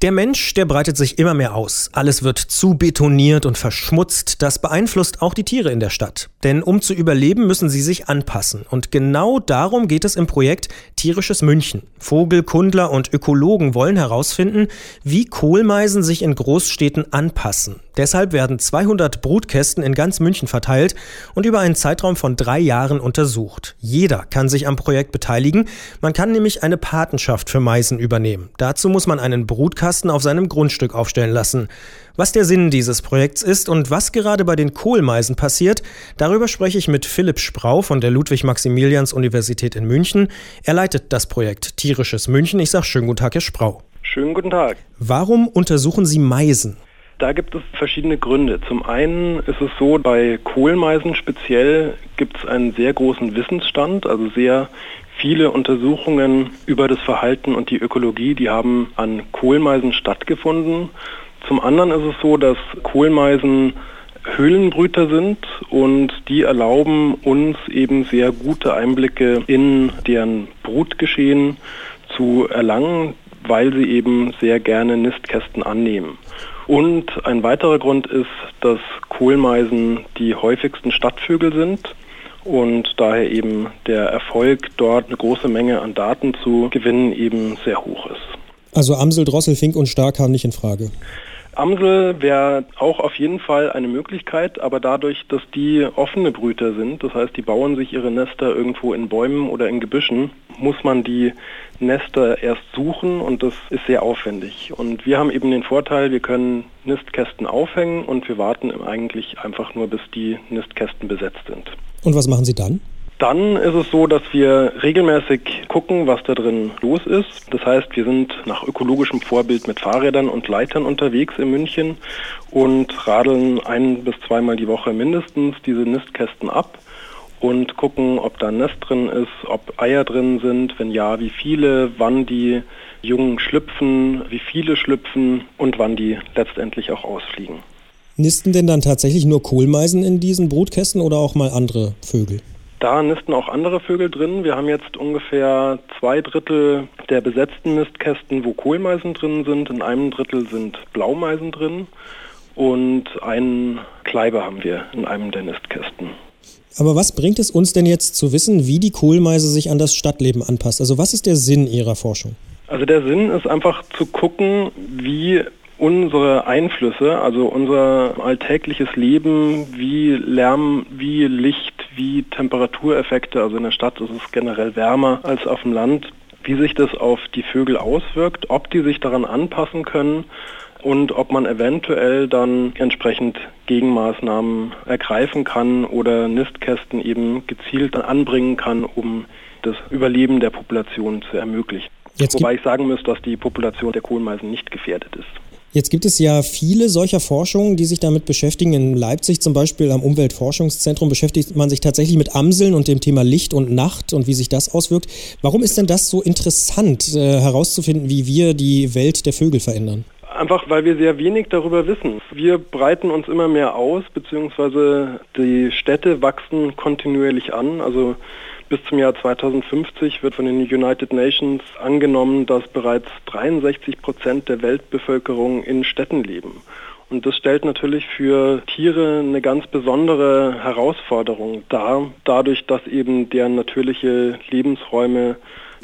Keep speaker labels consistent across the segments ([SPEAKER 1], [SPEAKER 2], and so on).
[SPEAKER 1] Der Mensch, der breitet sich immer mehr aus. Alles wird zu betoniert und verschmutzt. Das beeinflusst auch die Tiere in der Stadt. Denn um zu überleben, müssen sie sich anpassen. Und genau darum geht es im Projekt Tierisches München. Vogelkundler und Ökologen wollen herausfinden, wie Kohlmeisen sich in Großstädten anpassen. Deshalb werden 200 Brutkästen in ganz München verteilt und über einen Zeitraum von drei Jahren untersucht. Jeder kann sich am Projekt beteiligen. Man kann nämlich eine Patenschaft für Meisen übernehmen. Dazu muss man einen Brutkasten auf seinem Grundstück aufstellen lassen. Was der Sinn dieses Projekts ist und was gerade bei den Kohlmeisen passiert, darüber spreche ich mit Philipp Sprau von der Ludwig-Maximilians-Universität in München. Er leitet das Projekt Tierisches München. Ich sage schönen guten Tag, Herr Sprau.
[SPEAKER 2] Schönen guten Tag.
[SPEAKER 1] Warum untersuchen Sie Meisen?
[SPEAKER 2] Da gibt es verschiedene Gründe. Zum einen ist es so, bei Kohlmeisen speziell gibt es einen sehr großen Wissensstand, also sehr viele Untersuchungen über das Verhalten und die Ökologie, die haben an Kohlmeisen stattgefunden. Zum anderen ist es so, dass Kohlmeisen Höhlenbrüter sind und die erlauben uns eben sehr gute Einblicke in deren Brutgeschehen zu erlangen, weil sie eben sehr gerne Nistkästen annehmen. Und ein weiterer Grund ist, dass Kohlmeisen die häufigsten Stadtvögel sind und daher eben der Erfolg, dort eine große Menge an Daten zu gewinnen, eben sehr hoch ist.
[SPEAKER 1] Also Amsel, Drossel, Fink und Star kamen nicht in Frage.
[SPEAKER 2] Amsel wäre auch auf jeden Fall eine Möglichkeit, aber dadurch, dass die offene Brüter sind, das heißt, die bauen sich ihre Nester irgendwo in Bäumen oder in Gebüschen, muss man die Nester erst suchen und das ist sehr aufwendig. Und wir haben eben den Vorteil, wir können Nistkästen aufhängen und wir warten eigentlich einfach nur, bis die Nistkästen besetzt sind.
[SPEAKER 1] Und was machen Sie dann?
[SPEAKER 2] Dann ist es so, dass wir regelmäßig gucken, was da drin los ist. Das heißt, wir sind nach ökologischem Vorbild mit Fahrrädern und Leitern unterwegs in München und radeln ein bis zweimal die Woche mindestens diese Nistkästen ab und gucken, ob da ein Nest drin ist, ob Eier drin sind, wenn ja, wie viele, wann die Jungen schlüpfen, wie viele schlüpfen und wann die letztendlich auch ausfliegen.
[SPEAKER 1] Nisten denn dann tatsächlich nur Kohlmeisen in diesen Brutkästen oder auch mal andere Vögel?
[SPEAKER 2] Da nisten auch andere Vögel drin. Wir haben jetzt ungefähr zwei Drittel der besetzten Nistkästen, wo Kohlmeisen drin sind. In einem Drittel sind Blaumeisen drin. Und einen Kleiber haben wir in einem der Nistkästen.
[SPEAKER 1] Aber was bringt es uns denn jetzt zu wissen, wie die Kohlmeise sich an das Stadtleben anpasst? Also was ist der Sinn Ihrer Forschung?
[SPEAKER 2] Also der Sinn ist einfach zu gucken, wie unsere Einflüsse, also unser alltägliches Leben, wie Lärm, wie Licht, wie Temperatureffekte, also in der Stadt ist es generell wärmer als auf dem Land, wie sich das auf die Vögel auswirkt, ob die sich daran anpassen können und ob man eventuell dann entsprechend Gegenmaßnahmen ergreifen kann oder Nistkästen eben gezielt anbringen kann, um das Überleben der Population zu ermöglichen. Wobei ich sagen muss, dass die Population der Kohlmeisen nicht gefährdet ist.
[SPEAKER 1] Jetzt gibt es ja viele solcher Forschungen, die sich damit beschäftigen. In Leipzig zum Beispiel am Umweltforschungszentrum beschäftigt man sich tatsächlich mit Amseln und dem Thema Licht und Nacht und wie sich das auswirkt. Warum ist denn das so interessant äh, herauszufinden, wie wir die Welt der Vögel verändern?
[SPEAKER 2] Einfach weil wir sehr wenig darüber wissen. Wir breiten uns immer mehr aus, beziehungsweise die Städte wachsen kontinuierlich an. Also bis zum Jahr 2050 wird von den United Nations angenommen, dass bereits 63 Prozent der Weltbevölkerung in Städten leben. Und das stellt natürlich für Tiere eine ganz besondere Herausforderung dar, dadurch, dass eben deren natürliche Lebensräume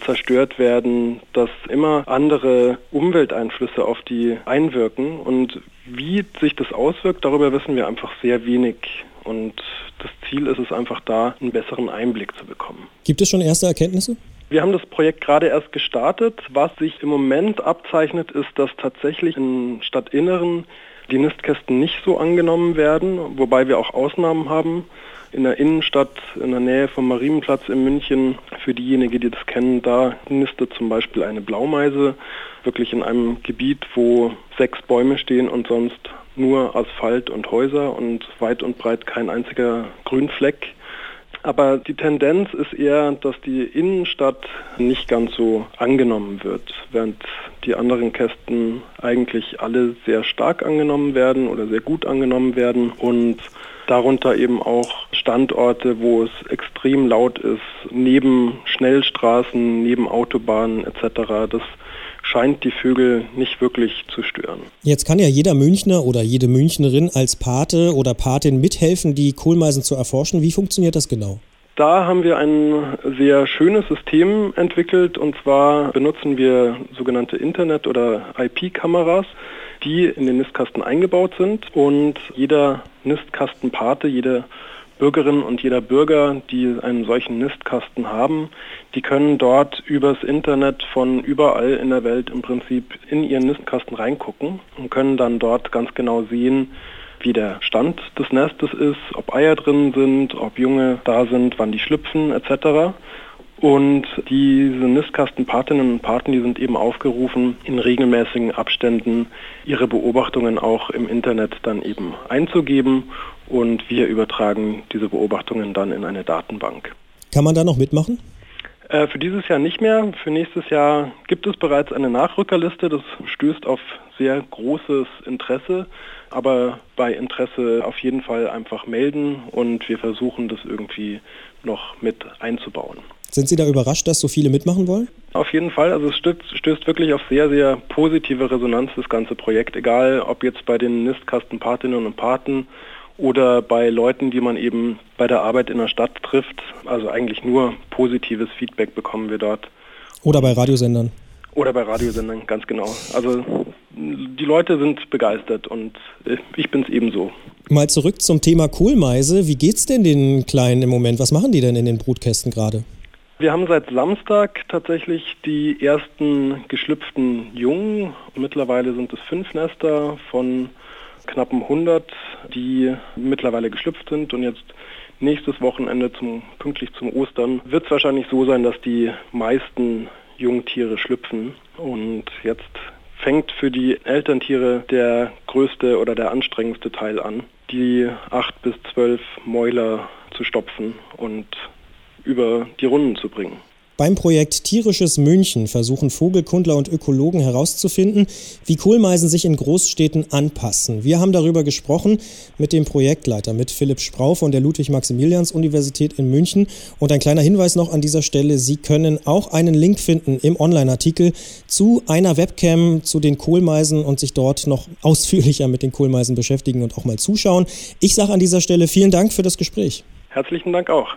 [SPEAKER 2] zerstört werden, dass immer andere Umwelteinflüsse auf die einwirken. Und wie sich das auswirkt, darüber wissen wir einfach sehr wenig. Und das Ziel ist es einfach da, einen besseren Einblick zu bekommen.
[SPEAKER 1] Gibt es schon erste Erkenntnisse?
[SPEAKER 2] Wir haben das Projekt gerade erst gestartet. Was sich im Moment abzeichnet, ist, dass tatsächlich im Stadtinneren die Nistkästen nicht so angenommen werden, wobei wir auch Ausnahmen haben. In der Innenstadt, in der Nähe vom Marienplatz in München, für diejenigen, die das kennen, da nistet zum Beispiel eine Blaumeise wirklich in einem Gebiet, wo sechs Bäume stehen und sonst nur Asphalt und Häuser und weit und breit kein einziger Grünfleck. Aber die Tendenz ist eher, dass die Innenstadt nicht ganz so angenommen wird, während die anderen Kästen eigentlich alle sehr stark angenommen werden oder sehr gut angenommen werden. Und darunter eben auch Standorte, wo es extrem laut ist, neben Schnellstraßen, neben Autobahnen etc. Das scheint die Vögel nicht wirklich zu stören.
[SPEAKER 1] Jetzt kann ja jeder Münchner oder jede Münchnerin als Pate oder Patin mithelfen, die Kohlmeisen zu erforschen. Wie funktioniert das genau?
[SPEAKER 2] Da haben wir ein sehr schönes System entwickelt und zwar benutzen wir sogenannte Internet- oder IP-Kameras, die in den Nistkasten eingebaut sind und jeder Nistkastenpate, jede Bürgerinnen und jeder Bürger, die einen solchen Nistkasten haben, die können dort übers Internet von überall in der Welt im Prinzip in ihren Nistkasten reingucken und können dann dort ganz genau sehen, wie der Stand des Nestes ist, ob Eier drin sind, ob Junge da sind, wann die schlüpfen etc. Und diese Nistkastenpatinnen und Paten, die sind eben aufgerufen, in regelmäßigen Abständen ihre Beobachtungen auch im Internet dann eben einzugeben und wir übertragen diese Beobachtungen dann in eine Datenbank.
[SPEAKER 1] Kann man da noch mitmachen?
[SPEAKER 2] Äh, für dieses Jahr nicht mehr. Für nächstes Jahr gibt es bereits eine Nachrückerliste. Das stößt auf sehr großes Interesse. Aber bei Interesse auf jeden Fall einfach melden und wir versuchen das irgendwie noch mit einzubauen.
[SPEAKER 1] Sind Sie da überrascht, dass so viele mitmachen wollen?
[SPEAKER 2] Auf jeden Fall. Also es stößt, stößt, wirklich auf sehr, sehr positive Resonanz, das ganze Projekt. Egal, ob jetzt bei den Nistkastenpatinnen und Paten oder bei Leuten, die man eben bei der Arbeit in der Stadt trifft. Also eigentlich nur positives Feedback bekommen wir dort.
[SPEAKER 1] Oder bei Radiosendern.
[SPEAKER 2] Oder bei Radiosendern, ganz genau. Also die Leute sind begeistert und ich bin es ebenso.
[SPEAKER 1] Mal zurück zum Thema Kohlmeise. Wie geht's denn den Kleinen im Moment? Was machen die denn in den Brutkästen gerade?
[SPEAKER 2] Wir haben seit Samstag tatsächlich die ersten geschlüpften Jungen. Mittlerweile sind es fünf Nester von knappen 100, die mittlerweile geschlüpft sind und jetzt nächstes Wochenende zum, pünktlich zum Ostern wird es wahrscheinlich so sein, dass die meisten Jungtiere schlüpfen und jetzt fängt für die Elterntiere der größte oder der anstrengendste Teil an, die acht bis zwölf Mäuler zu stopfen und über die Runden zu bringen.
[SPEAKER 1] Beim Projekt Tierisches München versuchen Vogelkundler und Ökologen herauszufinden, wie Kohlmeisen sich in Großstädten anpassen. Wir haben darüber gesprochen mit dem Projektleiter, mit Philipp Sprau von der Ludwig-Maximilians-Universität in München. Und ein kleiner Hinweis noch an dieser Stelle, Sie können auch einen Link finden im Online-Artikel zu einer Webcam zu den Kohlmeisen und sich dort noch ausführlicher mit den Kohlmeisen beschäftigen und auch mal zuschauen. Ich sage an dieser Stelle vielen Dank für das Gespräch.
[SPEAKER 2] Herzlichen Dank auch.